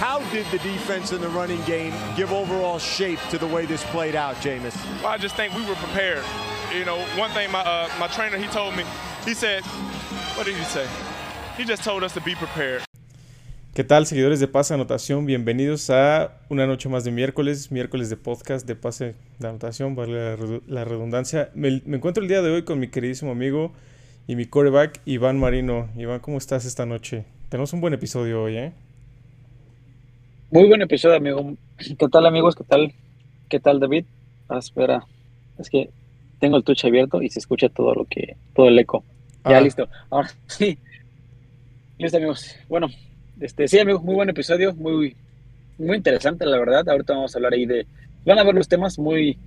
How did the defense and the running game give overall shape to the way this played out, Jameis? Well, I just think we were prepared. You know, one thing my uh, my trainer he told me, he said, what did he say? He just told us to be prepared. ¿Qué tal, seguidores de Pase Anotación? Bienvenidos a una noche más de miércoles, miércoles de podcast de Pase de Anotación, vale la, redundancia. Me, me, encuentro el día de hoy con mi queridísimo amigo y mi coreback, Iván Marino. Iván, ¿cómo estás esta noche? Tenemos un buen episodio hoy, ¿eh? Muy buen episodio, amigo. ¿Qué tal, amigos? ¿Qué tal? ¿Qué tal, David? Ah, espera, es que tengo el touch abierto y se escucha todo lo que, todo el eco. Ya ah. listo. Ahora sí. Listo, amigos. Bueno, este, sí, amigos, muy buen episodio, muy, muy interesante, la verdad. Ahorita vamos a hablar ahí de. Van a ver los temas muy,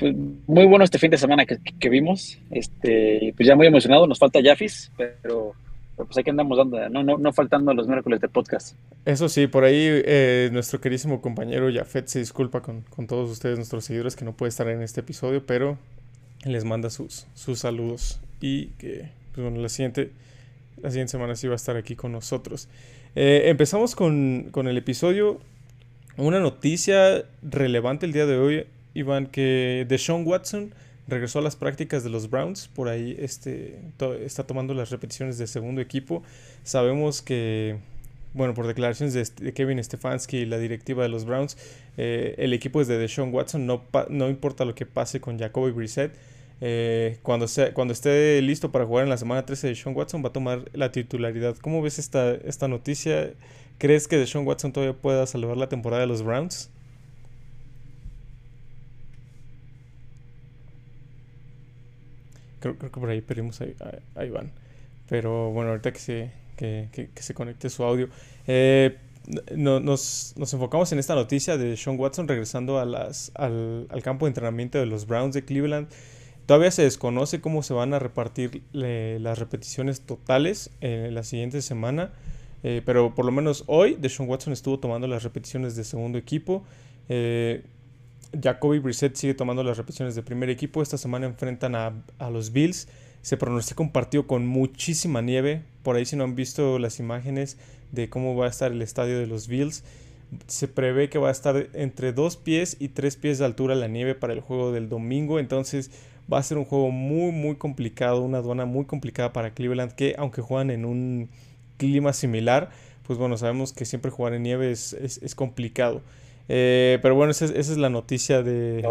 pues, muy buenos este fin de semana que, que, vimos. Este, pues ya muy emocionado. Nos falta Jafis, pero, pues aquí andamos dando, no, no, no faltando los miércoles de podcast. Eso sí, por ahí eh, nuestro querísimo compañero Jafet se disculpa con, con todos ustedes, nuestros seguidores, que no puede estar en este episodio, pero les manda sus, sus saludos y que, pues bueno, la siguiente, la siguiente semana sí va a estar aquí con nosotros. Eh, empezamos con, el episodio. Una noticia relevante el día de hoy, Iván, que Deshaun Watson regresó a las prácticas de los Browns. Por ahí este, está tomando las repeticiones de segundo equipo. Sabemos que, bueno, por declaraciones de, Kevin Stefanski y la directiva de los Browns, eh, el equipo es de Deshaun Watson. No, no importa lo que pase con Jacoby Brissett. Eh, cuando, cuando esté listo para jugar en la semana 13 de Sean Watson va a tomar la titularidad. ¿Cómo ves esta, esta noticia? ¿Crees que de Sean Watson todavía pueda salvar la temporada de los Browns? Creo, que por ahí perdimos a, Iván. Pero bueno, ahorita que se, que, se conecte su audio. Eh, nos, nos, enfocamos en esta noticia de Sean Watson regresando a al, al campo de entrenamiento de los Browns de Cleveland. Todavía se desconoce cómo se van a repartir las repeticiones totales en la siguiente semana, eh, pero por lo menos hoy Deshaun Watson estuvo tomando las repeticiones de segundo equipo. Eh, Jacoby Brissett sigue tomando las repeticiones de primer equipo. Esta semana enfrentan a, los Bills. Se pronostica un partido con muchísima nieve. Por ahí si no han visto las imágenes de cómo va a estar el estadio de los Bills. Se prevé que va a estar entre dos pies y tres pies de altura la nieve para el juego del domingo. Entonces va a ser un juego muy, muy complicado, una aduana muy complicada para Cleveland, que aunque juegan en un clima similar, pues bueno, sabemos que siempre jugar en nieve es, complicado. Eh, pero bueno, esa, es la noticia de...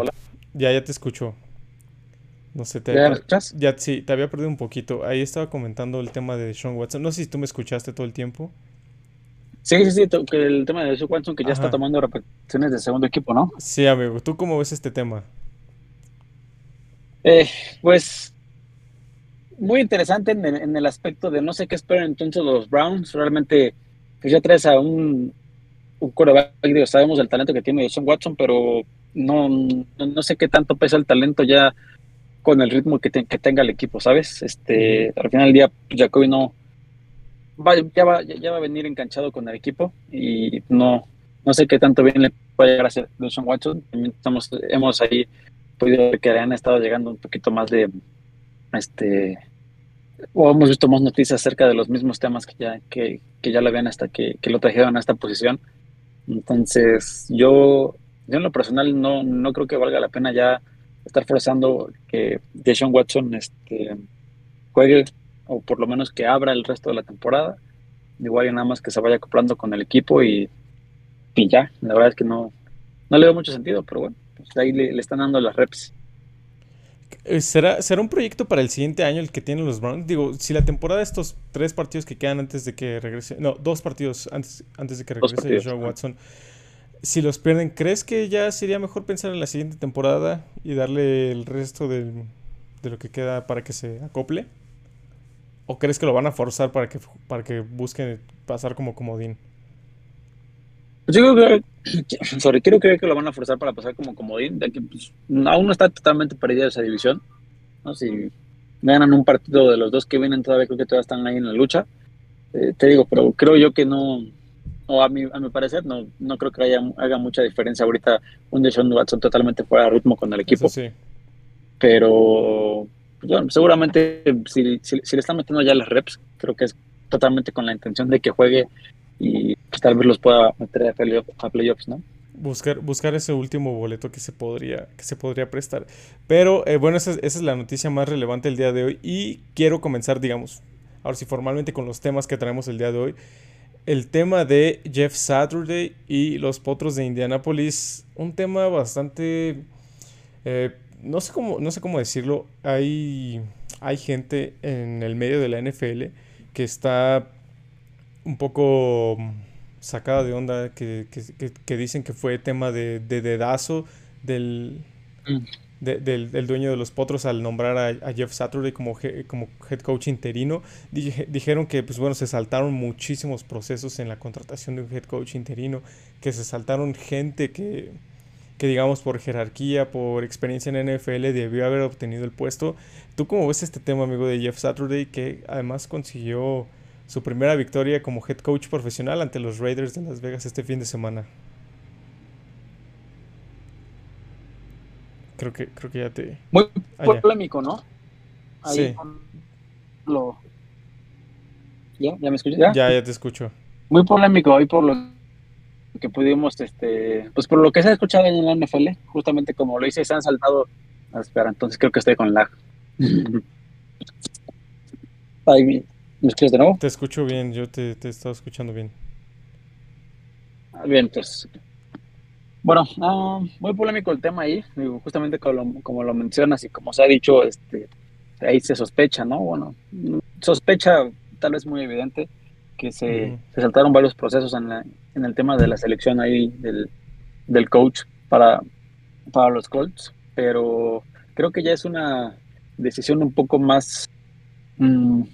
Ya, ya te escucho. No sé, te, ya, sí, te había perdido un poquito. Ahí estaba comentando el tema de Sean Watson. No sé si tú me escuchaste todo el tiempo. Sí, sí, sí, el tema de Sean Watson que ya está tomando repeticiones de segundo equipo, ¿no? Sí, amigo. ¿Tú cómo ves este tema? Eh, pues muy interesante en el, aspecto de no sé qué esperan entonces los Browns. Realmente, pues ya traes a un, un coreback, sabemos el talento que tiene Sean Watson, pero no, no, sé qué tanto pesa el talento ya con el ritmo que, que tenga el equipo, ¿sabes? Este, al final del día, pues, Jacoby no va, ya, va, ya va a venir enganchado con el equipo y no, no sé qué tanto bien le puede llegar a hacer Sean Watson. Estamos, hemos ahí podido ver que han estado llegando un poquito más de este o hemos visto más noticias acerca de los mismos temas que ya que, que ya lo habían hasta que, que, lo trajeron a esta posición entonces yo yo en lo personal no, no creo que valga la pena ya estar forzando que Deshaun Watson este juegue o por lo menos que abra el resto de la temporada igual y nada más que se vaya acoplando con el equipo y, ya la verdad es que no no le veo mucho sentido pero bueno pues, ahí le, están dando las reps. Eh, ¿Será, ¿Será un proyecto para el siguiente año el que tienen los Browns? Digo, si la temporada de estos tres partidos que quedan antes de que regrese, no, dos partidos antes, antes de que regrese Joe Watson, si los pierden, ¿crees que ya sería mejor pensar en la siguiente temporada y darle el resto de, de lo que queda para que se acople? ¿O crees que lo van a forzar para que, para que busquen pasar como comodín? Pues yo creo que, sorry, quiero creer que lo van a forzar para pasar como comodín, de que pues, aún no está totalmente perdida esa división. ¿no? Si ganan un partido de los dos que vienen, todavía creo que todavía están ahí en la lucha. Eh, te digo, pero creo yo que no, o a mi, a mi parecer, no, no creo que haya, haga mucha diferencia ahorita un Deshaun Watson totalmente fuera de ritmo con el equipo. Sí. Pero bueno, seguramente si, si, si, le están metiendo ya las reps, creo que es totalmente con la intención de que juegue y pues, tal vez los pueda meter a, playoffs, ¿no? Buscar, buscar ese último boleto que se podría, que se podría prestar. Pero eh, bueno, esa, es la noticia más relevante del día de hoy. Y quiero comenzar, digamos, ahora sí, formalmente con los temas que traemos el día de hoy. El tema de Jeff Saturday y los potros de Indianapolis. Un tema bastante. Eh, no, sé cómo, no sé cómo decirlo. Hay, hay gente en el medio de la NFL que está un poco sacada de onda, que, dicen que fue tema de, dedazo del, mm. del, dueño de los potros al nombrar a, Jeff Saturday como, como head coach interino. dijeron que pues bueno, se saltaron muchísimos procesos en la contratación de un head coach interino, que se saltaron gente que, que digamos por jerarquía, por experiencia en NFL debió haber obtenido el puesto. ¿Tú cómo ves este tema, amigo de Jeff Saturday, que además consiguió su primera victoria como head coach profesional ante los Raiders de Las Vegas este fin de semana. Creo que, creo que ya te. Muy ah, polémico, ¿no? sí. Lo... ¿Ya? ¿Ya me escuchas? ¿Ya? ya, te escucho. Muy polémico hoy por lo que pudimos, este, pues por lo que se ha escuchado en la NFL, justamente como lo hice, se han saltado. Ah, espera, entonces creo que estoy con lag. Ay, ¿Me escuchas de nuevo? Te escucho bien, yo te, te he estado escuchando bien. Bien, pues. Bueno, ah, muy polémico el tema ahí, justamente como lo, mencionas y como se ha dicho, este, ahí se sospecha, ¿no? Bueno, sospecha tal vez muy evidente que se, saltaron varios procesos en, en, el tema de la selección ahí del, del coach para, para los Colts, pero creo que ya es una decisión un poco más mm,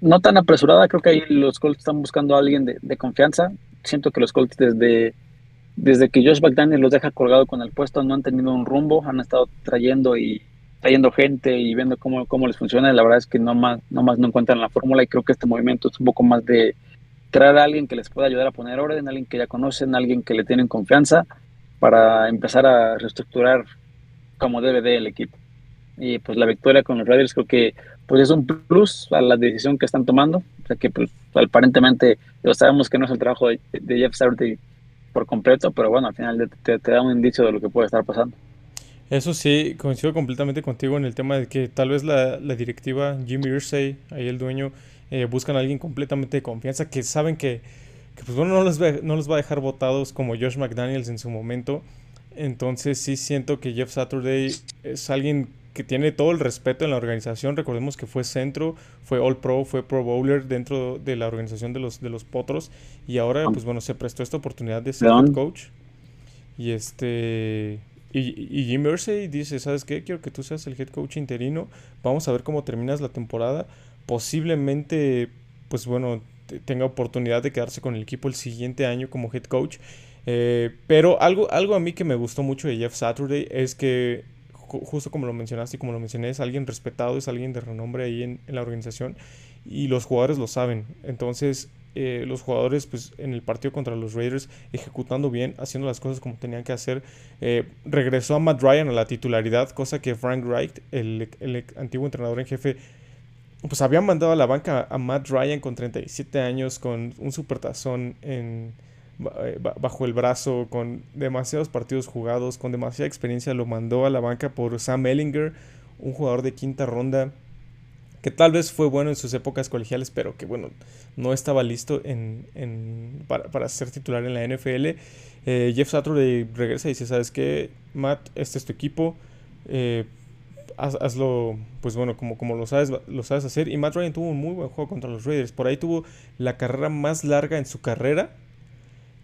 no tan apresurada, creo que ahí los Colts están buscando a alguien de, confianza. Siento que los Colts desde, desde que Josh McDaniel los deja colgado con el puesto no han tenido un rumbo, han estado trayendo y trayendo gente y viendo cómo, cómo les funciona. la verdad es que no más, no más no encuentran la fórmula y creo que este movimiento es un poco más de traer a alguien que les pueda ayudar a poner orden, alguien que ya conocen, alguien que le tienen confianza para empezar a reestructurar como debe de el equipo. Y pues la victoria con los Raiders creo que pues es un plus a la decisión que están tomando. O sea que pues aparentemente lo sabemos que no es el trabajo de, Jeff Saturday por completo, pero bueno, al final te, da un indicio de lo que puede estar pasando. Eso sí, coincido completamente contigo en el tema de que tal vez la, directiva, Jimmy Irsay, ahí el dueño, eh, buscan a alguien completamente de confianza que saben que, pues bueno, no los, va, no los va a dejar votados como Josh McDaniels en su momento. Entonces sí siento que Jeff Saturday es alguien que tiene todo el respeto en la organización. Recordemos que fue centro, fue All Pro, fue Pro Bowler dentro de la organización de los, de los Potros. Y ahora, pues bueno, se prestó esta oportunidad de ser head coach. Y este. Y, y Jim Mersey dice: ¿Sabes qué? Quiero que tú seas el head coach interino. Vamos a ver cómo terminas la temporada. Posiblemente, pues bueno, tenga oportunidad de quedarse con el equipo el siguiente año como head coach. Eh, pero algo, algo a mí que me gustó mucho de Jeff Saturday es que justo como lo mencionaste y como lo mencioné, es alguien respetado, es alguien de renombre ahí en, la organización y los jugadores lo saben. Entonces, eh, los jugadores, pues en el partido contra los Raiders, ejecutando bien, haciendo las cosas como tenían que hacer. Eh, regresó a Matt Ryan a la titularidad, cosa que Frank Wright, el, el, antiguo entrenador en jefe, pues había mandado a la banca a Matt Ryan con 37 años, con un supertazón en bajo el brazo, con demasiados partidos jugados, con demasiada experiencia, lo mandó a la banca por Sam Ellinger, un jugador de quinta ronda, que tal vez fue bueno en sus épocas colegiales, pero que bueno, no estaba listo en, para, ser titular en la NFL. Eh, Jeff Saturday regresa y dice, ¿sabes qué? Matt, este es tu equipo. Eh, hazlo, pues bueno, como, como lo, sabes, lo sabes hacer. Y Matt Ryan tuvo un muy buen juego contra los Raiders. Por ahí tuvo la carrera más larga en su carrera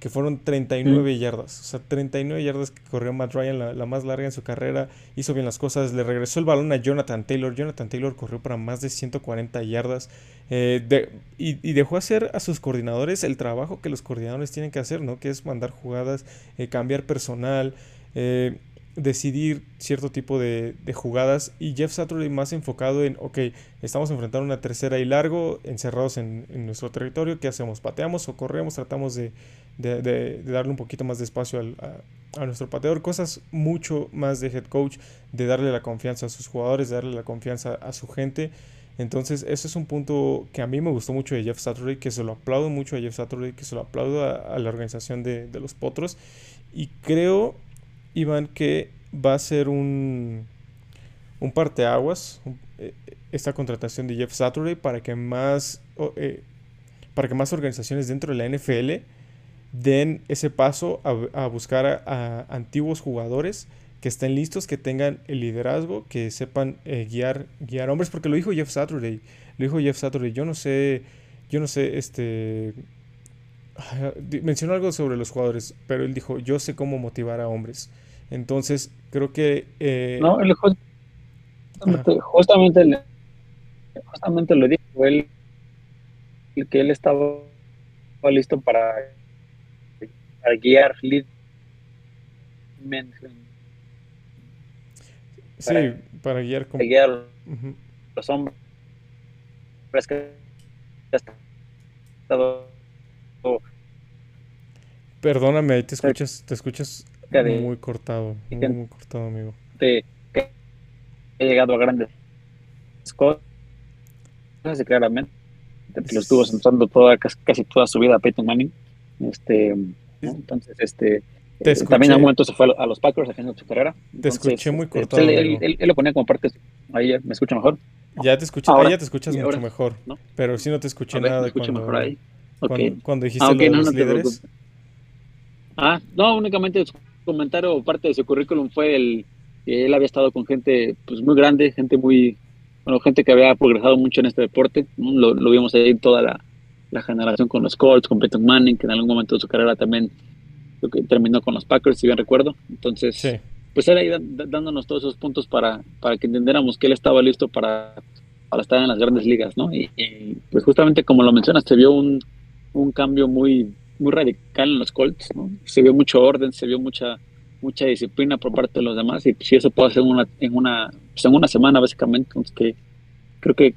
que fueron 39 yardas. O sea, 39 yardas que corrió Matt Ryan, la, más larga en su carrera. Hizo bien las cosas. Le regresó el balón a Jonathan Taylor. Jonathan Taylor corrió para más de 140 yardas. Eh, y, dejó hacer a sus coordinadores el trabajo que los coordinadores tienen que hacer, ¿no? Que es mandar jugadas, eh, cambiar personal. Eh, decidir cierto tipo de, jugadas y Jeff Saturday más enfocado en, ok, estamos enfrentando una tercera y largo, encerrados en, nuestro territorio, ¿qué hacemos? ¿Pateamos o corremos? Tratamos de, darle un poquito más de espacio a, nuestro pateador, cosas mucho más de head coach, de darle la confianza a sus jugadores, de darle la confianza a su gente. Entonces, ese es un punto que a mí me gustó mucho de Jeff Saturday, que se lo aplaudo mucho a Jeff Saturday, que se lo aplaudo a, la organización de, de, los Potros. Y creo, Iván, que va a ser un, un parteaguas eh, esta contratación de Jeff Saturday para que más, eh, para que más organizaciones dentro de la NFL den ese paso a, buscar a, antiguos jugadores que estén listos, que tengan el liderazgo, que sepan eh, guiar, guiar hombres, porque lo dijo Jeff Saturday, lo dijo Jeff Saturday, yo no sé, yo no sé, este, mencionó algo sobre los jugadores, pero él dijo, yo sé cómo motivar a hombres. Entonces, creo que... Eh, no, él justamente, justamente, justamente, lo dijo él, que él estaba listo para para guiar lead Sí, para, guiar, como... guiar los hombres que Perdóname, ahí te escuchas, te escuchas muy cortado, muy, muy cortado, amigo. Que he llegado a grandes cosas, claramente, que lo estuvo sentando toda, casi toda su vida Peyton Manning. Este, entonces, este, eh, también en un momento se fue a los Packers a final de su carrera. te escuché muy este, cortado. él, lo ponía como parte. Ahí me escucha mejor. Ya te escuché, ahí ya te escuchas mucho mejor. Pero sí no te escuché nada de cuando, mejor ahí. Cuando, dijiste ah, lo los líderes. Ah, no, únicamente su comentario parte de su currículum fue el que él había estado con gente pues muy grande, gente muy, bueno, gente que había progresado mucho en este deporte. Lo, lo vimos ahí toda la, la generación con los Colts, con Peyton Manning, que en algún momento de su carrera también que terminó con los Packers, si bien recuerdo. Entonces, pues era ahí dándonos todos esos puntos para, para que entendiéramos que él estaba listo para, para estar en las grandes ligas, ¿no? Y, pues justamente como lo mencionas, se vio un, un, cambio muy, muy radical en los Colts, ¿no? Se vio mucho orden, se vio mucha mucha disciplina por parte de los demás y si eso puede hacer en una en una pues en una semana básicamente que creo que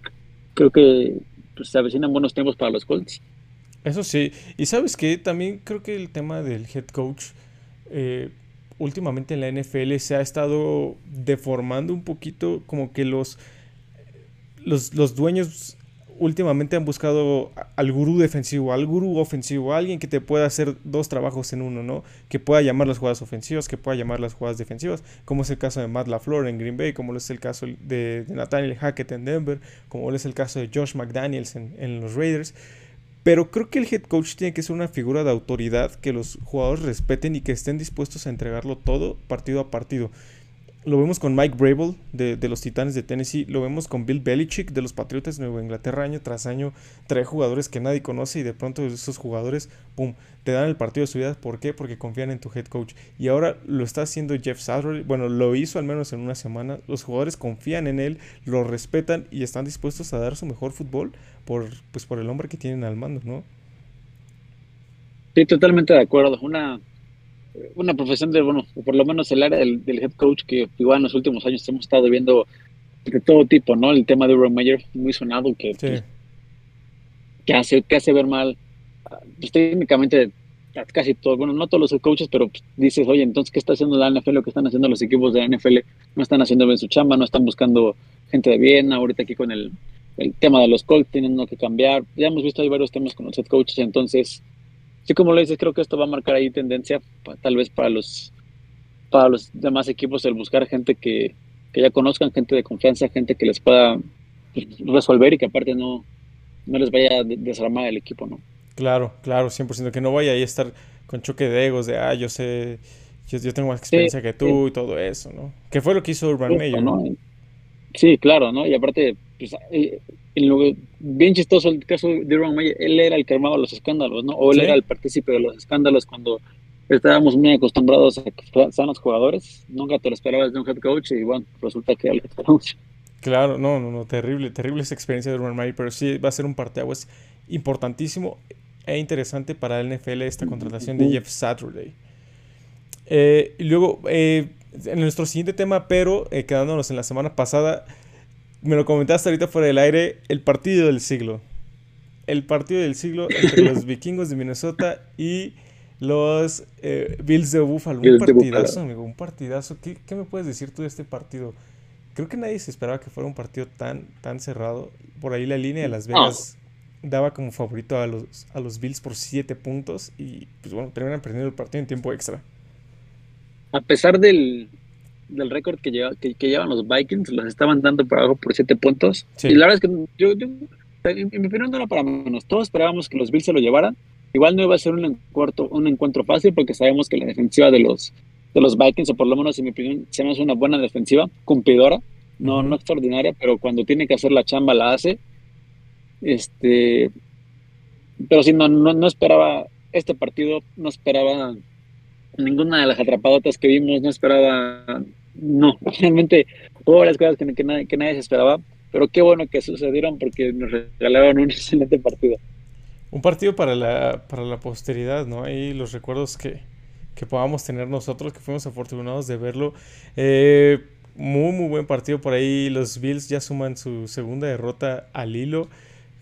creo que pues, se avecinan buenos tiempos para los Colts. Eso sí, y sabes que también creo que el tema del head coach eh, últimamente en la NFL se ha estado deformando un poquito, como que los, los, los dueños últimamente han buscado al gurú defensivo, al gurú ofensivo, alguien que te pueda hacer dos trabajos en uno, ¿no? Que pueda llamar las jugadas ofensivas, que pueda llamar las jugadas defensivas, como es el caso de Matt LaFleur en Green Bay, como es el caso de, Nathaniel Hackett en Denver, como es el caso de Josh McDaniels en, en los Raiders. Pero creo que el head coach tiene que ser una figura de autoridad que los jugadores respeten y que estén dispuestos a entregarlo todo partido a partido. Lo vemos con Mike Brable de, los Titanes de Tennessee. Lo vemos con Bill Belichick de los Patriotas de Nueva Inglaterra. Año tras año trae jugadores que nadie conoce y de pronto esos jugadores, ¡pum!, te dan el partido de su vida. ¿Por qué? Porque confían en tu head coach. Y ahora lo está haciendo Jeff Saturday. Bueno, lo hizo al menos en una semana. Los jugadores confían en él, lo respetan y están dispuestos a dar su mejor fútbol por, pues, por el hombre que tienen al mando, ¿no? Sí, totalmente de acuerdo. Una una profesión de, bueno, por lo menos el área del, head coach que igual en los últimos años hemos estado viendo de todo tipo, ¿no? El tema de Urban Meyer, muy sonado, que, pues, que, hace, que hace ver mal, pues, técnicamente casi todos, bueno, no todos los coaches, pero pues, dices, oye, entonces, ¿qué está haciendo la NFL? Lo que están haciendo los equipos de la NFL no están haciendo bien su chamba, no están buscando gente de bien, ahorita aquí con el, el tema de los Colts tienen que cambiar, ya hemos visto ahí varios temas con los head coaches, entonces sí, como lo dices, creo que esto va a marcar ahí tendencia, tal vez para los, para los demás equipos, el buscar gente que, ya conozcan, gente de confianza, gente que les pueda pues, resolver y que aparte no, no les vaya a desarmar el equipo, ¿no? Claro, claro, 100%, que no vaya ahí a estar con choque de egos, de, ah, yo sé, yo, tengo más experiencia que tú y todo eso, ¿no? Que fue lo que hizo Urban Meyer, ¿no? Sí, claro, ¿no? Y aparte, pues, eh, en lo, bien chistoso el caso de Urban Meyer, él era el que armaba los escándalos, ¿no? O él era el partícipe de los escándalos cuando estábamos muy acostumbrados a que sean los jugadores. Nunca te lo esperabas de un head coach y bueno, resulta que el head coach. Claro, no, no, no, terrible, terrible esa experiencia de Urban Meyer, pero sí va a ser un parteaguas importantísimo e interesante para el NFL esta contratación de Jeff Saturday. Eh, y luego, eh, en nuestro siguiente tema, pero eh, quedándonos en la semana pasada, me lo comentaste ahorita fuera del aire, el partido del siglo. El partido del siglo entre los vikingos de Minnesota y los eh, Bills de Buffalo. Un partidazo, amigo, un partidazo. ¿Qué, me puedes decir tú de este partido? creo que nadie se esperaba que fuera un partido tan, tan cerrado. Por ahí la línea de Las Vegas daba como favorito a los, a los Bills por 7 puntos y pues bueno, terminan perdiendo el partido en tiempo extra. A pesar del, del récord que, lleva, que, llevan los Vikings, los estaban dando por abajo por 7 puntos. Y la verdad es que yo, en, mi opinión no era para menos. Todos esperábamos que los Bills se lo llevaran. Igual no iba a ser un encuentro, un encuentro fácil porque sabemos que la defensiva de los, de los Vikings, o por lo menos en mi opinión, se me hace una buena defensiva, cumplidora, no, no extraordinaria, pero cuando tiene que hacer la chamba la hace. Este, pero sí, no, no, no esperaba este partido, no esperaba ninguna de las atrapadotas que vimos, no esperaba, no, realmente todas las cosas que, que, nadie, que nadie se esperaba, pero qué bueno que sucedieron porque nos regalaron un excelente partido. Un partido para la, para la posteridad, ¿no? Ahí los recuerdos que, que podamos tener nosotros, que fuimos afortunados de verlo. Eh, muy, muy buen partido por ahí. Los Bills ya suman su segunda derrota al hilo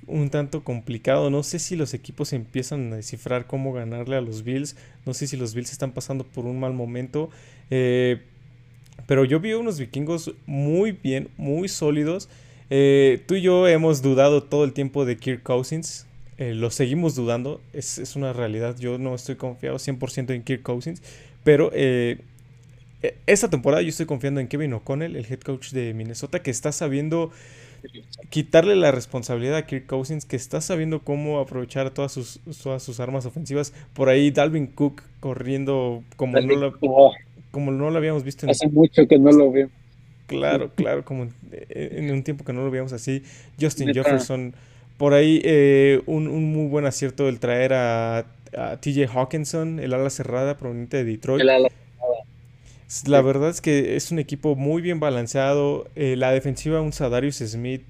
un tanto complicado. No sé si los equipos empiezan a descifrar cómo ganarle a los Bills. No sé si los Bills están pasando por un mal momento. Eh, pero yo vi unos vikingos muy bien, muy sólidos. Eh, tú y yo hemos dudado todo el tiempo de Kirk Cousins. Eh, lo seguimos dudando. Es, una realidad. Yo no estoy confiado 100% en Kirk Cousins. Pero esta temporada yo estoy confiando en Kevin O'Connell, el head coach de Minnesota, que está sabiendo quitarle la responsabilidad a Kirk Cousins, que está sabiendo cómo aprovechar todas sus, todas sus armas ofensivas. Por ahí Dalvin Cook corriendo como, no, lo, como no lo habíamos visto. En... Hace mucho que no lo veo. Claro, claro, como en, un tiempo que no lo veíamos así. Justin Jefferson, por ahí eh, un, muy buen acierto el traer a, TJ Hawkinson, el ala cerrada proveniente de Detroit. La verdad es que es un equipo muy bien balanceado. Eh, la defensiva, un Sadarius Smith,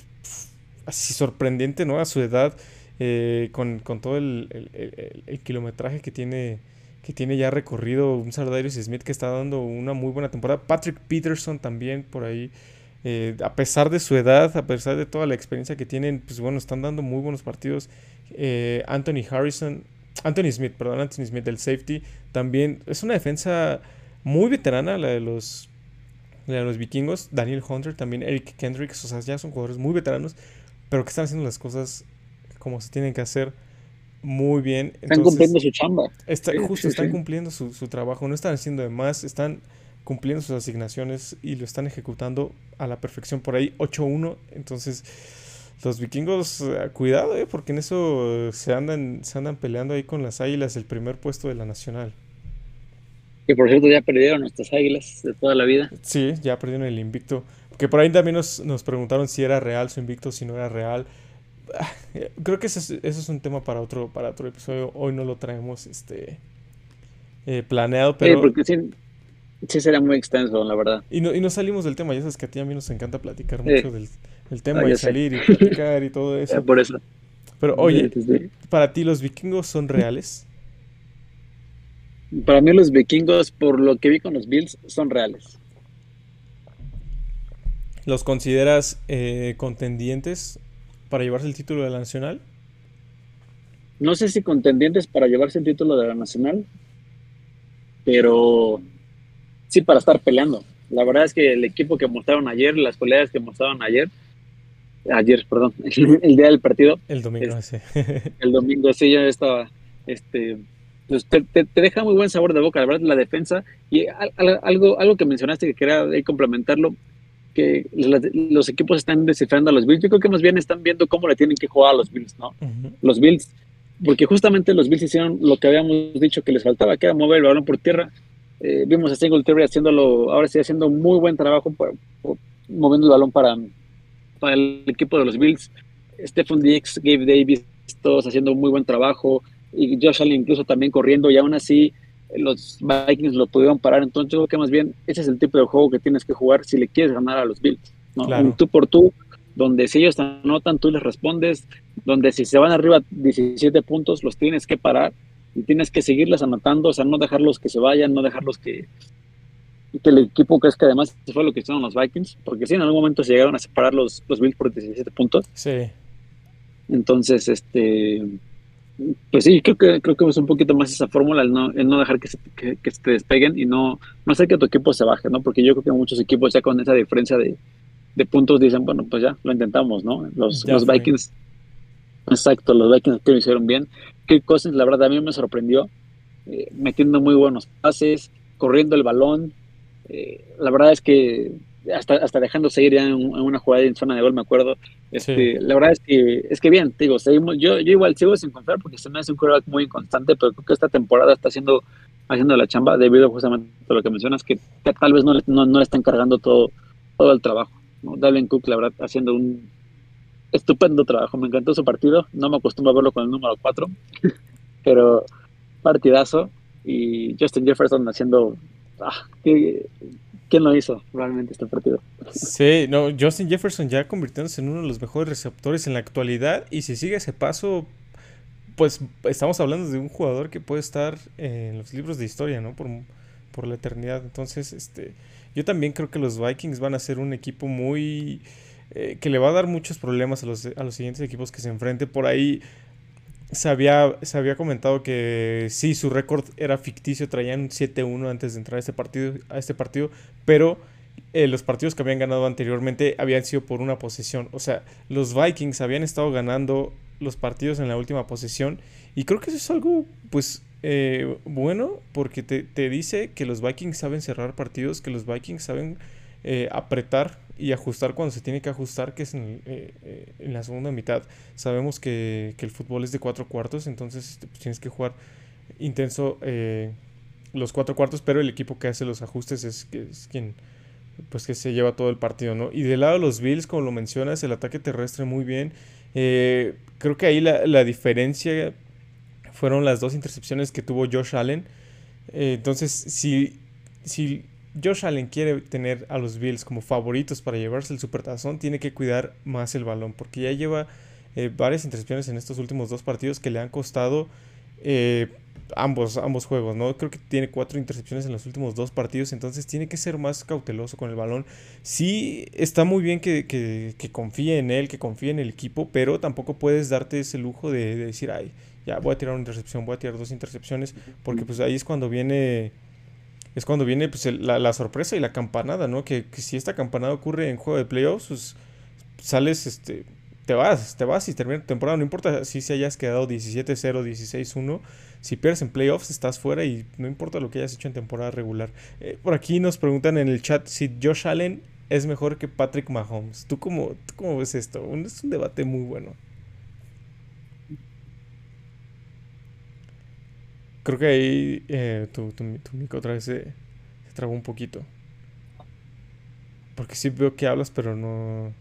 así sorprendente, ¿no? A su edad, eh, con, todo el, kilometraje que tiene, que tiene ya recorrido. Un Sadarius Smith que está dando una muy buena temporada. Patrick Peterson también por ahí. Eh, a pesar de su edad, a pesar de toda la experiencia que tienen, pues bueno, están dando muy buenos partidos. Anthony Harrison, Anthony Smith, perdón, Anthony Smith del safety, también es una defensa muy veterana, la de los, de los vikingos. Daniel Hunter, también Eric Kendricks, o sea, ya son jugadores muy veteranos, pero que están haciendo las cosas como se tienen que hacer muy bien. están cumpliendo su chamba. Está, justo, están cumpliendo su, trabajo, no están haciendo de más, están cumpliendo sus asignaciones y lo están ejecutando a la perfección. Por ahí 8-1, entonces los vikingos, eh, cuidado, eh, porque en eso se andan, se andan peleando ahí con las águilas el primer puesto de la nacional. Que por cierto ya perdieron nuestras águilas de toda la vida. Sí, ya perdieron el invicto. Que por ahí también nos, nos preguntaron si era real su invicto, si no era real. Ah, creo que eso es, un tema para otro, para otro episodio. Hoy no lo traemos este eh, planeado, pero. Sí, porque sí, sí será muy extenso, la verdad. Y no, y no salimos del tema. Ya sabes que a ti a mí nos encanta platicar mucho del, tema y salir y platicar y todo eso. por eso. Pero oye, para ti los vikingos son reales. Para mí los vikingos, por lo que vi con los Bills, son reales. ¿Los consideras eh, contendientes para llevarse el título de la Nacional? No sé si contendientes para llevarse el título de la Nacional, pero sí para estar peleando. La verdad es que el equipo que mostraron ayer, las colegas que mostraron ayer, ayer, perdón, el día del partido. El domingo, sí. El domingo, sí, yo estaba este, pues te, deja muy buen sabor de boca, la verdad, la defensa. Y algo, algo que mencionaste que quería complementarlo, que los equipos están descifrando a los Bills. Yo creo que más bien están viendo cómo le tienen que jugar a los Bills, ¿no? Los Bills, porque justamente los Bills hicieron lo que habíamos dicho que les faltaba, que era mover el balón por tierra. Eh, vimos a Singletary haciéndolo, ahora sí haciendo muy buen trabajo moviendo el balón para, para el equipo de los Bills. Stephen Diggs, Gabe Davis, todos haciendo muy buen trabajo y Josh Allen incluso también corriendo y aún así los Vikings lo pudieron parar. Entonces yo creo que más bien ese es el tipo de juego que tienes que jugar si le quieres ganar a los Bills. ¿no? Un tú por tú, donde si ellos te anotan, tú les respondes, donde si se van arriba 17 puntos, los tienes que parar y tienes que seguirles anotando, o sea, no dejarlos que se vayan, no dejarlos que, que el equipo crees que además fue lo que hicieron los Vikings, porque si en algún momento se llegaron a separar los, los Bills por 17 puntos. Sí. Entonces, este pues sí, creo que creo que es un poquito más esa fórmula, el no, el no dejar que se, que, despeguen y no, no hacer que tu equipo se baje, ¿no? Porque yo creo que muchos equipos ya con esa diferencia de, de puntos dicen, bueno, pues ya, lo intentamos, ¿no? Los, los Vikings, exacto, los Vikings que lo hicieron bien. Kirk Cousins, la verdad, a mí me sorprendió, eh, metiendo muy buenos pases, corriendo el balón. Eh, la verdad es que hasta, hasta dejándose ir ya en, una jugada en zona de gol, me acuerdo. Este, La verdad es que, es que bien, digo, seguimos, yo, yo igual sigo sin confiar porque se me hace un quarterback muy inconstante, pero creo que esta temporada está haciendo, haciendo la chamba debido justamente a lo que mencionas, que, tal vez no, no, no, le están cargando todo, todo el trabajo. ¿no? Dalvin Cook, la verdad, haciendo un estupendo trabajo. Me encantó su partido. No me acostumbro a verlo con el número 4, pero partidazo. Y Justin Jefferson haciendo. Ah, ¿Quién lo hizo realmente este partido? Sí, no, Justin Jefferson ya convirtiéndose en uno de los mejores receptores en la actualidad. Y si sigue ese paso, pues estamos hablando de un jugador que puede estar en los libros de historia, ¿no? Por, por la eternidad. Entonces, este yo también creo que los Vikings van a ser un equipo muy... Eh, que le va a dar muchos problemas a los, a los siguientes equipos que se enfrente. Por ahí se había, se había comentado que sí, su récord era ficticio, traían 7-1 antes de entrar a este partido, a este partido pero eh, los partidos que habían ganado anteriormente habían sido por una posesión. O sea, los Vikings habían estado ganando los partidos en la última posesión y creo que eso es algo, pues, eh, bueno, porque te, dice que los Vikings saben cerrar partidos, que los Vikings saben eh, apretar y ajustar cuando se tiene que ajustar, que es en, la segunda mitad. Sabemos que, el fútbol es de cuatro cuartos, entonces este, pues, tienes que jugar intenso los cuatro cuartos, pero el equipo que hace los ajustes es, es quien pues que se lleva todo el partido, ¿no? Y del lado de los Bills, como lo mencionas, el ataque terrestre muy bien. creo que ahí la, la diferencia fueron las dos intercepciones que tuvo Josh Allen. Eh, entonces, si, si Josh Allen quiere tener a los Bills como favoritos para llevarse el supertazón, tiene que cuidar más el balón, porque ya lleva eh, varias intercepciones en estos últimos dos partidos que le han costado eh, ambos, ambos juegos, ¿no? Creo que tiene cuatro intercepciones en los últimos dos partidos, entonces tiene que ser más cauteloso con el balón. Sí, está muy bien que, que, confíe en él, que confíe en el equipo, pero tampoco puedes darte ese lujo de, de decir, ay, ya voy a tirar una intercepción, voy a tirar dos intercepciones, porque pues ahí es cuando viene es cuando viene pues, la, sorpresa y la campanada, ¿no? Que, si esta campanada ocurre en juego de playoffs, pues sales, este, te vas, te vas y termina tu temporada, no importa si se hayas quedado 17-0, 16-1, si pierdes en playoffs estás fuera y no importa lo que hayas hecho en temporada regular. Eh, por aquí nos preguntan en el chat si Josh Allen es mejor que Patrick Mahomes. ¿Tú cómo, cómo ves esto? Es un debate muy bueno. Creo que ahí eh, tu, tu, mic otra vez se, se trabó un poquito. Porque sí veo que hablas, pero no.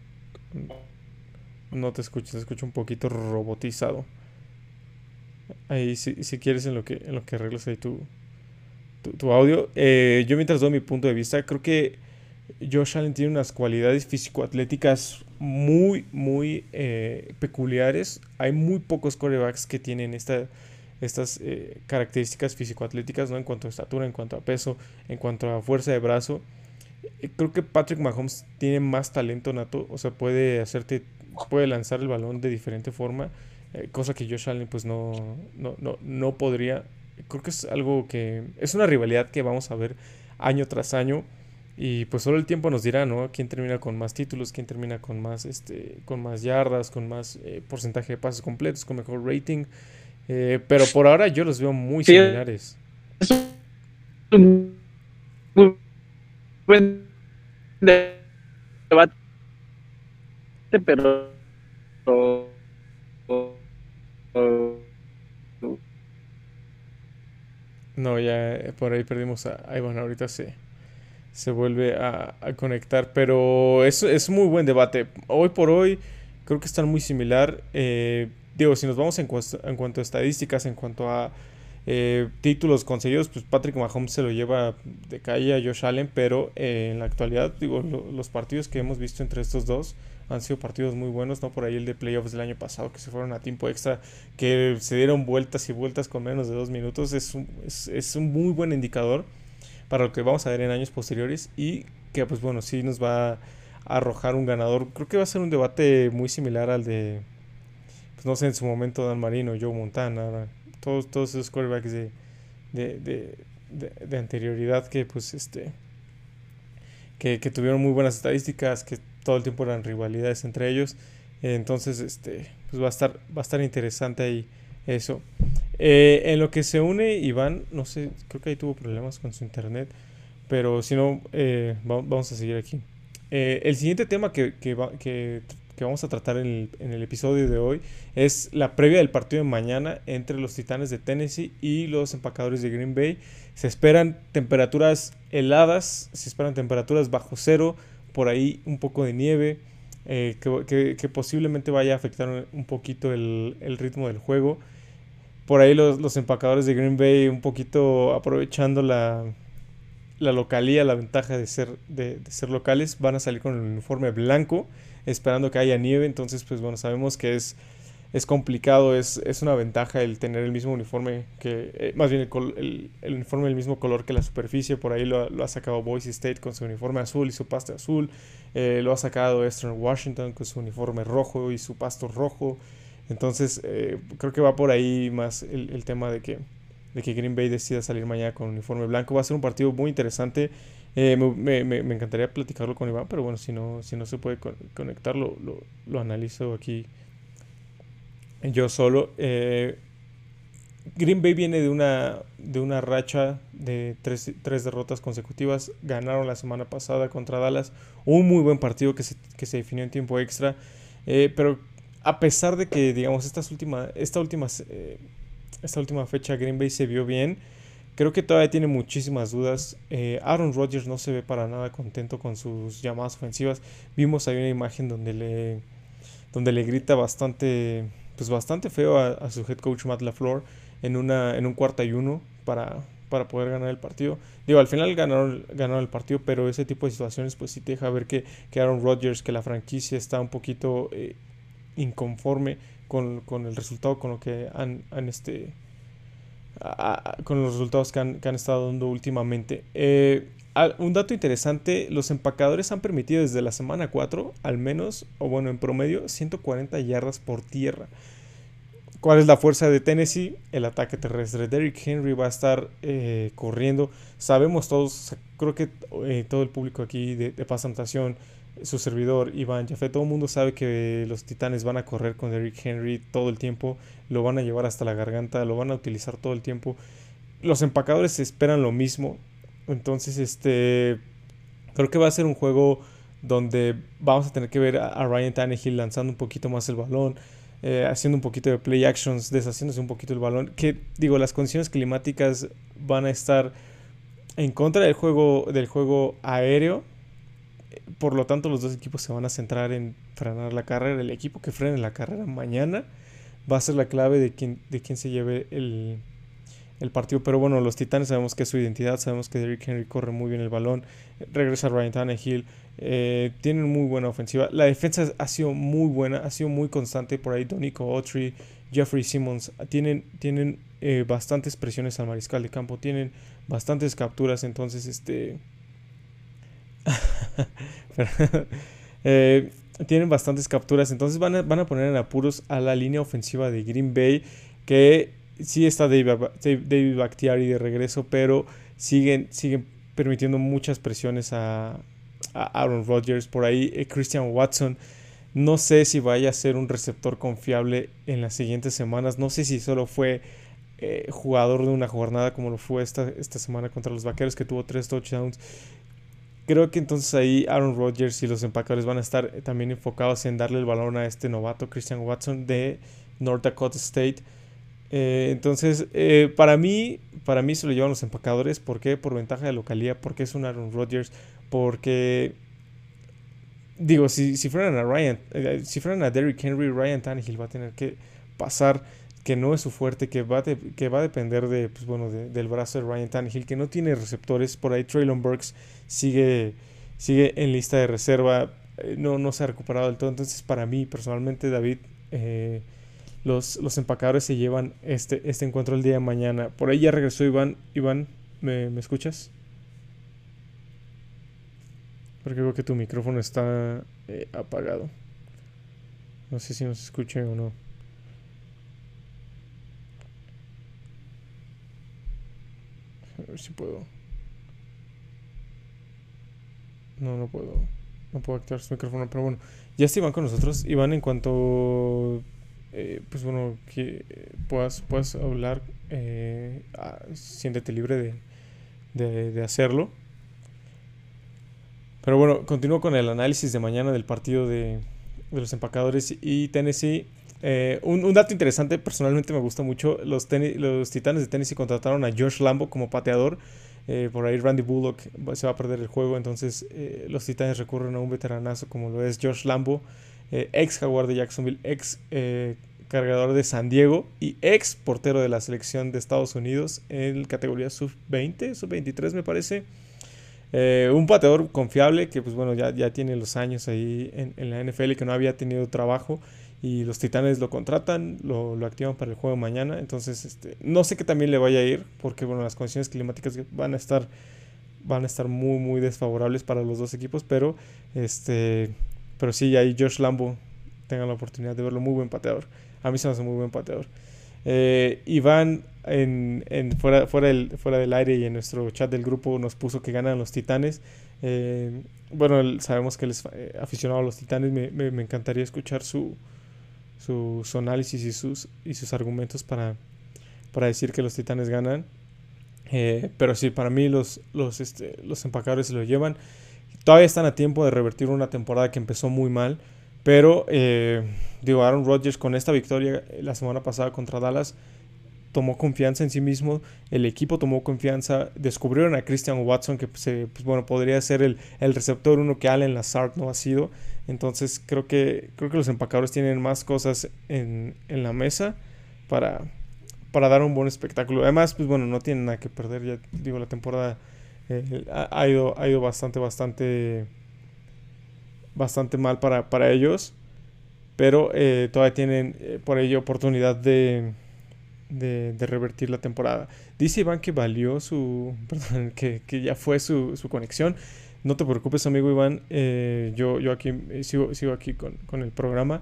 No te escucho, te escucho un poquito robotizado. Ahí si, si quieres en lo que en lo que arreglas ahí tu, tu, audio. Eh, yo mientras doy mi punto de vista, creo que Josh Allen tiene unas cualidades físico-atléticas muy, muy eh, peculiares. Hay muy pocos corebacks que tienen esta estas eh, características físico-atléticas, ¿no? En cuanto a estatura, en cuanto a peso, en cuanto a fuerza de brazo. Creo que Patrick Mahomes tiene más talento nato, o sea, puede hacerte, puede lanzar el balón de diferente forma, eh, cosa que Josh Allen pues no, no, no, no podría. Creo que es algo que es una rivalidad que vamos a ver año tras año. Y pues solo el tiempo nos dirá, ¿no? Quién termina con más títulos, quién termina con más, este, con más yardas, con más porcentaje de pases completos, con mejor rating. Eh, pero por ahora yo los veo muy similares. Es un buen debate, pero no, ya eh, por ahí perdimos a Ivan. Ahorita se, se vuelve a, conectar. Pero es, es muy buen debate. Hoy por hoy creo que están muy similar. Eh, digo, si nos vamos en, cuanto a estadísticas, en cuanto a eh, títulos conseguidos, pues Patrick Mahomes se lo lleva de calle a Josh Allen, pero eh, en la actualidad, digo, los partidos que hemos visto entre estos dos han sido partidos muy buenos, ¿no? Por ahí el de playoffs del año pasado, que se fueron a tiempo extra, que se dieron vueltas y vueltas con menos de dos minutos, es un, es, un muy buen indicador para lo que vamos a ver en años posteriores y que, pues bueno, sí nos va a arrojar un ganador. Creo que va a ser un debate muy similar al de pues no sé, en su momento Dan Marino, Joe Montana, todos, todos esos quarterbacks de, de, anterioridad que pues este que, tuvieron muy buenas estadísticas, que todo el tiempo eran rivalidades entre ellos. entonces, este, pues va a estar, va a estar interesante ahí eso. Eh, en lo que se une Iván, no sé, creo que ahí tuvo problemas con su internet, pero si no, eh, vamos a seguir aquí. Eh, el siguiente tema que, que, que, vamos a tratar en el, episodio de hoy es la previa del partido de mañana entre los Titanes de Tennessee y los empacadores de Green Bay. Se esperan temperaturas heladas, se esperan temperaturas bajo cero, por ahí un poco de nieve, que, posiblemente vaya a afectar un poquito el, ritmo del juego por ahí los, empacadores de Green Bay un poquito aprovechando la, localía, la ventaja de, ser locales, van a salir con el uniforme blanco, esperando que haya nieve. Entonces, pues bueno, sabemos que es, es complicado, es, es una ventaja el tener el mismo uniforme, que eh, más bien el, el, uniforme del mismo color que la superficie. Por ahí lo, ha sacado Boise State con su uniforme azul y su pasto azul. Eh, lo ha sacado Eastern Washington con su uniforme rojo y su pasto rojo. Entonces, eh, creo que va por ahí más el, tema de que, de que Green Bay decida salir mañana con uniforme blanco. Va a ser un partido muy interesante. Eh, me, me, me, encantaría platicarlo con Iván, pero bueno, si no, si no se puede conectarlo, lo, lo, analizo aquí yo solo. Eh, Green Bay viene de una, de una racha de tres, tres, derrotas consecutivas. Ganaron la semana pasada contra Dallas. Un muy buen partido que se, que se definió en tiempo extra. pero a pesar de que, digamos, estas última, esta, última, eh, esta última fecha Green Bay se vio bien, creo que todavía tiene muchísimas dudas. Eh, Aaron Rodgers no se ve para nada contento con sus llamadas ofensivas. Vimos ahí una imagen donde le, donde le grita bastante, pues bastante feo a, su head coach Matt LaFleur en, una, en un cuarta y uno para, para poder ganar el partido. Digo, al final ganaron, ganaron el partido, pero ese tipo de situaciones pues sí te deja ver que, que Aaron Rodgers, que la franquicia está un poquito... Eh, inconforme con, el resultado, con lo que han, este, con los resultados que han, estado dando últimamente. Eh, un dato interesante, los empacadores han permitido desde la semana 4, al menos, o bueno, en promedio, 140 yardas por tierra. ¿Cuál es la fuerza de Tennessee? El ataque terrestre. Derrick Henry va a estar eh, corriendo. Sabemos todos, creo que eh, todo el público aquí de, de su servidor Iván Jafet, todo el mundo sabe que los titanes van a correr con Derrick Henry todo el tiempo, lo van a llevar hasta la garganta, lo van a utilizar todo el tiempo. Los empacadores esperan lo mismo. Entonces, este creo que va a ser un juego donde vamos a tener que ver a, Ryan Tannehill lanzando un poquito más el balón, eh, haciendo un poquito de play actions, deshaciéndose un poquito el balón. Que digo, las condiciones climáticas van a estar en contra del juego del juego aéreo por lo tanto, los dos equipos se van a centrar en frenar la carrera. El equipo que frene la carrera mañana va a ser la clave de quién, de quién se lleve el, partido. Pero bueno, los Titanes sabemos que es su identidad. Sabemos que Derrick Henry corre muy bien el balón. Regresa Ryan Tannehill. Eh, tienen muy buena ofensiva. La defensa ha sido muy buena, ha sido muy constante. Por ahí Donico Autry, Jeffrey Simmons tienen, tienen eh, bastantes presiones al mariscal de campo. Tienen bastantes capturas. Entonces, este Eh, tienen bastantes capturas, entonces van a, van a poner en apuros a la línea ofensiva de Green Bay, que sí está David, Bakhtiari de regreso, pero siguen, siguen permitiendo muchas presiones a, Aaron Rodgers. Por ahí eh, Christian Watson. No sé si vaya a ser un receptor confiable en las siguientes semanas. No sé si solo fue eh, jugador de una jornada como lo fue esta, esta semana contra los Vaqueros que tuvo tres touchdowns. Creo que entonces ahí Aaron Rodgers y los empacadores van a estar también enfocados en darle el balón a este novato Christian Watson de North Dakota State. Eh, entonces, eh, para mí, para mí se lo llevan los empacadores. ¿Por qué? Por ventaja de localía, porque es un Aaron Rodgers, porque digo, si, si fueran a Ryan, eh, si fueran a Derrick Henry, Ryan Tannehill va a tener que pasar que no es su fuerte, que va, que va a depender de, pues, bueno, del brazo de Ryan Tannehill, que no tiene receptores. Por ahí Traylon Burks sigue, sigue en lista de reserva, eh, no, no se ha recuperado del todo. Entonces, para mí, personalmente, David, eh, los, los empacadores se llevan este, este encuentro el día de mañana. Por ahí ya regresó Iván. Iván, ¿me, me escuchas? Porque creo que tu micrófono está eh, apagado. No sé si nos escucha o no. Ver si puedo. No, no puedo. no puedo activar su micrófono, pero bueno, ya está Iván con nosotros. Iván, en cuanto, eh, pues bueno, que puedas, puedas hablar, eh, ah, siéntete libre de, de, de hacerlo. Pero bueno, continúo con el análisis de mañana del partido de, de los empacadores y Tennessee. Eh, un, dato interesante, personalmente me gusta mucho, los, los Titanes de Tennessee contrataron a George Lambo como pateador. Eh, por ahí Randy Bullock se va a perder el juego, entonces eh, los Titanes recurren a un veteranazo como lo es George Lambo, ex jaguar de Jacksonville, ex cargador de San Diego y ex portero de la selección de Estados Unidos en categoría sub-20, sub-23 me parece. Un pateador confiable que pues bueno ya, ya tiene los años ahí en, en, la NFL que no había tenido trabajo y los titanes lo contratan, lo, lo activan para el juego mañana. Entonces este, no sé qué también le vaya a ir porque bueno las condiciones climáticas van a estar van a estar muy muy desfavorables para los dos equipos pero este pero sí ahí Josh Lambo tengan la oportunidad de verlo muy buen pateador a mí se me hace muy buen pateador eh, Iván en, en fuera, fuera, del, fuera del aire y en nuestro chat del grupo nos puso que ganan los Titanes. Eh, bueno, sabemos que él es eh, aficionado a los Titanes. Me, me encantaría escuchar su, su, su, análisis y sus, y sus argumentos para, para decir que los Titanes ganan. Eh, pero sí, para mí los, los, este, los empacadores se lo llevan. Todavía están a tiempo de revertir una temporada que empezó muy mal. Pero, eh, digo, Aaron Rodgers con esta victoria la semana pasada contra Dallas tomó confianza en sí mismo, el equipo tomó confianza, descubrieron a Christian Watson que se, pues, bueno, podría ser el, el, receptor uno que Allen Lazard no ha sido. Entonces creo que, creo que los empacadores tienen más cosas en, en la mesa para, para dar un buen espectáculo. Además, pues bueno, no tienen nada que perder, ya digo, la temporada eh, ha, ido, ha ido bastante, bastante, bastante mal para, para ellos. Pero eh, todavía tienen eh, por ello oportunidad de, de, de, revertir la temporada. Dice Iván que valió su. Perdón, que, que ya fue su, su, conexión. No te preocupes, amigo Iván. Eh, yo, yo aquí sigo, sigo aquí con, con, el programa.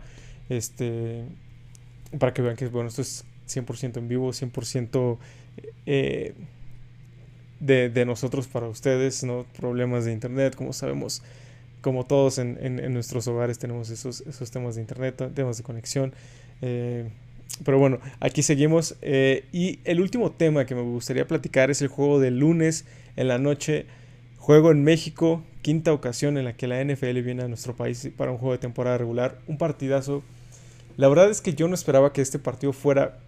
Este. Para que vean que bueno, esto es 100% en vivo, 100% eh, de, de nosotros para ustedes, no problemas de internet, como sabemos como todos en, en, en, nuestros hogares tenemos esos, esos temas de internet, temas de conexión. Eh, pero bueno, aquí seguimos. Eh, y el último tema que me gustaría platicar es el juego del lunes en la noche. Juego en México, quinta ocasión en la que la NFL viene a nuestro país para un juego de temporada regular. Un partidazo. La verdad es que yo no esperaba que este partido fuera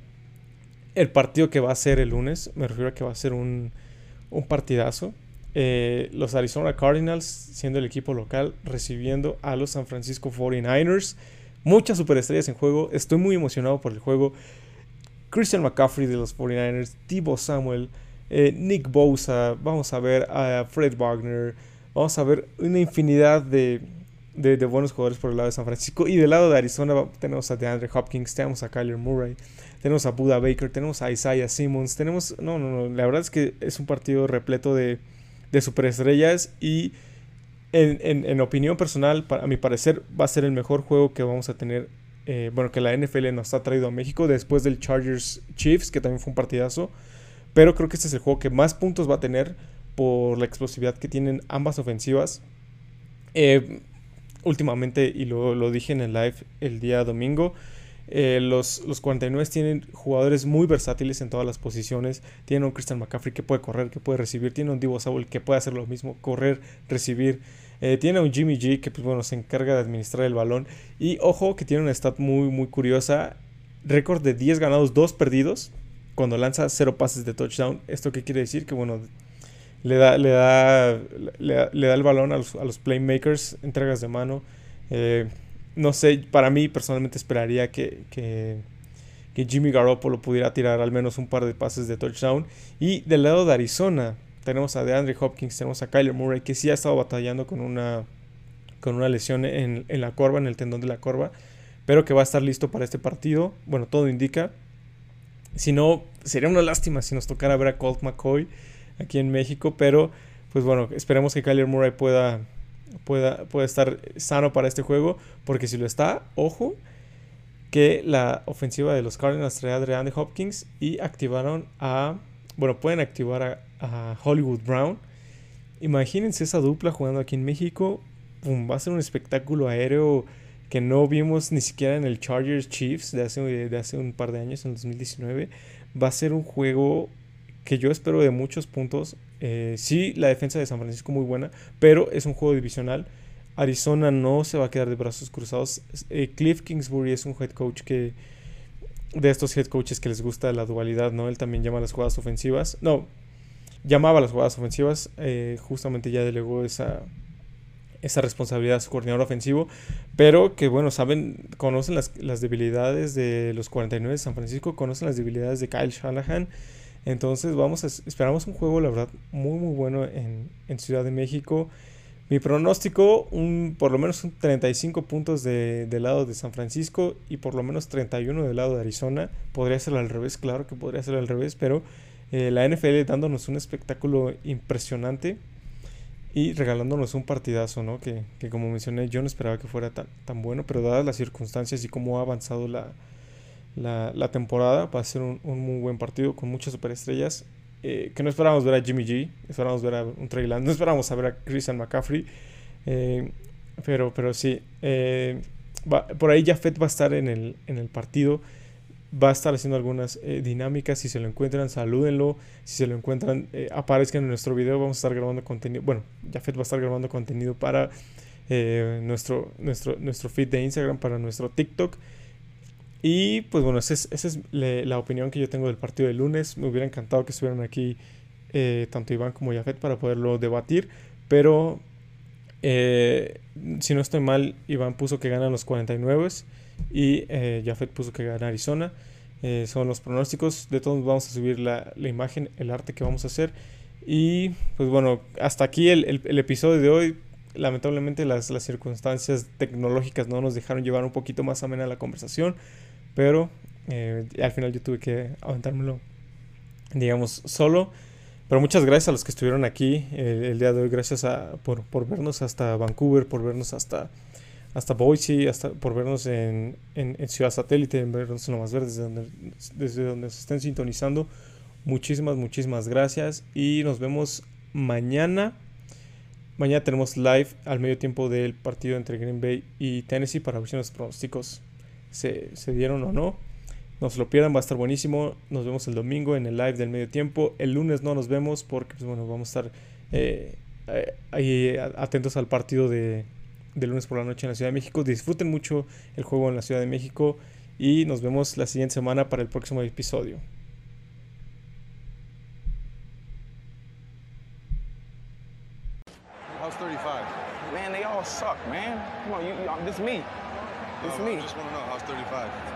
el partido que va a ser el lunes. Me refiero a que va a ser un, un partidazo. Eh, los Arizona Cardinals, siendo el equipo local, recibiendo a los San Francisco 49ers. Muchas superestrellas en juego. Estoy muy emocionado por el juego. Christian McCaffrey de los 49ers, Tibo Samuel, eh, Nick Bosa. Vamos a ver a Fred Wagner. Vamos a ver una infinidad de, de, buenos jugadores por el lado de San Francisco. Y del lado de Arizona tenemos a DeAndre Hopkins, tenemos a Kyler Murray, tenemos a Buda Baker, tenemos a Isaiah Simmons. Tenemos. No, no, no. La verdad es que es un partido repleto de de superestrellas y en, en, en, opinión personal, a mi parecer, va a ser el mejor juego que vamos a tener, eh, bueno, que la NFL nos ha traído a México después del Chargers Chiefs, que también fue un partidazo, pero creo que este es el juego que más puntos va a tener por la explosividad que tienen ambas ofensivas. Eh, últimamente, y lo, lo, dije en el live el día domingo, eh, los, los 49 tienen jugadores muy versátiles en todas las posiciones. Tienen un Christian McCaffrey que puede correr, que puede recibir. Tiene un Divo Saul que puede hacer lo mismo, correr, recibir. Eh, tiene un Jimmy G que pues, bueno, se encarga de administrar el balón. Y ojo que tiene una stat muy, muy curiosa. Récord de 10 ganados, 2 perdidos. Cuando lanza 0 pases de touchdown. ¿Esto qué quiere decir? Que bueno, le da, le da, le da, le da el balón a los, a los, playmakers, entregas de mano. Eh, no sé, para mí personalmente esperaría que, que, que, Jimmy Garoppolo pudiera tirar al menos un par de pases de touchdown. Y del lado de Arizona, tenemos a DeAndre Hopkins, tenemos a Kyler Murray, que sí ha estado batallando con una, con una lesión en, en la corva, en el tendón de la corva, pero que va a estar listo para este partido. Bueno, todo indica. Si no, sería una lástima si nos tocara ver a Colt McCoy aquí en México, pero pues bueno, esperemos que Kyler Murray pueda pueda, estar sano para este juego. Porque si lo está, ojo, que la ofensiva de los Cardinals trae a DeAndre Hopkins y activaron a. Bueno, pueden activar a, a, Hollywood Brown. Imagínense esa dupla jugando aquí en México. va a ser un espectáculo aéreo que no vimos ni siquiera en el Chargers Chiefs de hace, de hace un par de años, en 2019. Va a ser un juego que yo espero de muchos puntos. Eh, sí, la defensa de San Francisco muy buena, pero es un juego divisional. Arizona no se va a quedar de brazos cruzados. Eh, Cliff Kingsbury es un head coach que de estos head coaches que les gusta la dualidad, ¿no? Él también llama las jugadas ofensivas. No, llamaba las jugadas ofensivas. Eh, justamente ya delegó esa, esa responsabilidad a su coordinador ofensivo. Pero que bueno, saben, conocen las, las, debilidades de los 49 de San Francisco, conocen las debilidades de Kyle Shanahan. Entonces vamos a esperamos un juego, la verdad, muy muy bueno en, Ciudad de México. Mi pronóstico, un, por lo menos un 35 puntos de, del lado de San Francisco y por lo menos 31 del lado de Arizona. Podría ser al revés, claro que podría ser al revés, pero eh, la NFL dándonos un espectáculo impresionante y regalándonos un partidazo, ¿no? Que, que, como mencioné, yo no esperaba que fuera tan, tan bueno, pero dadas las circunstancias y cómo ha avanzado la, la, la temporada, va a ser un, un, muy buen partido con muchas superestrellas. Eh, que no esperábamos ver a Jimmy G, esperábamos ver a un Trey Lance, no esperábamos a ver a Christian McCaffrey, eh, pero, pero sí, eh, va, por ahí Jafet va a estar en el, en el partido, va a estar haciendo algunas eh, dinámicas, si se lo encuentran, salúdenlo, si se lo encuentran, eh, aparezcan en nuestro video, vamos a estar grabando contenido, bueno, Jafet va a estar grabando contenido para eh, nuestro, nuestro, nuestro feed de Instagram, para nuestro TikTok. Y pues bueno, esa es, esa es la opinión que yo tengo del partido de lunes. Me hubiera encantado que estuvieran aquí eh, tanto Iván como Jafet para poderlo debatir. Pero eh, si no estoy mal, Iván puso que ganan los 49 y eh, Jafet puso que gana Arizona. Eh, son los pronósticos. De todos vamos a subir la, la, imagen, el arte que vamos a hacer. Y pues bueno, hasta aquí el, el, el episodio de hoy. Lamentablemente las, las circunstancias tecnológicas no nos dejaron llevar un poquito más amena la conversación. Pero eh, al final yo tuve que aventármelo, digamos, solo. Pero muchas gracias a los que estuvieron aquí el, el día de hoy. Gracias a, por, por, vernos hasta Vancouver, por vernos hasta, hasta Boise, hasta, por vernos en, en, Ciudad Satélite, en vernos en Lo Más Verde, desde donde, desde donde se estén sintonizando. Muchísimas, muchísimas gracias. Y nos vemos mañana. Mañana tenemos live al medio tiempo del partido entre Green Bay y Tennessee para ver si los pronósticos se, dieron o no. No se lo pierdan, va a estar buenísimo. Nos vemos el domingo en el live del medio tiempo. El lunes no nos vemos porque, pues, bueno, vamos a estar eh, ahí atentos al partido de, lunes por la noche en la Ciudad de México. Disfruten mucho el juego en la Ciudad de México y nos vemos la siguiente semana para el próximo episodio. How's 35? Man, they all suck, man. Come on, you, you this me. This no, oh, me. I just want to know how's 35. Horrible.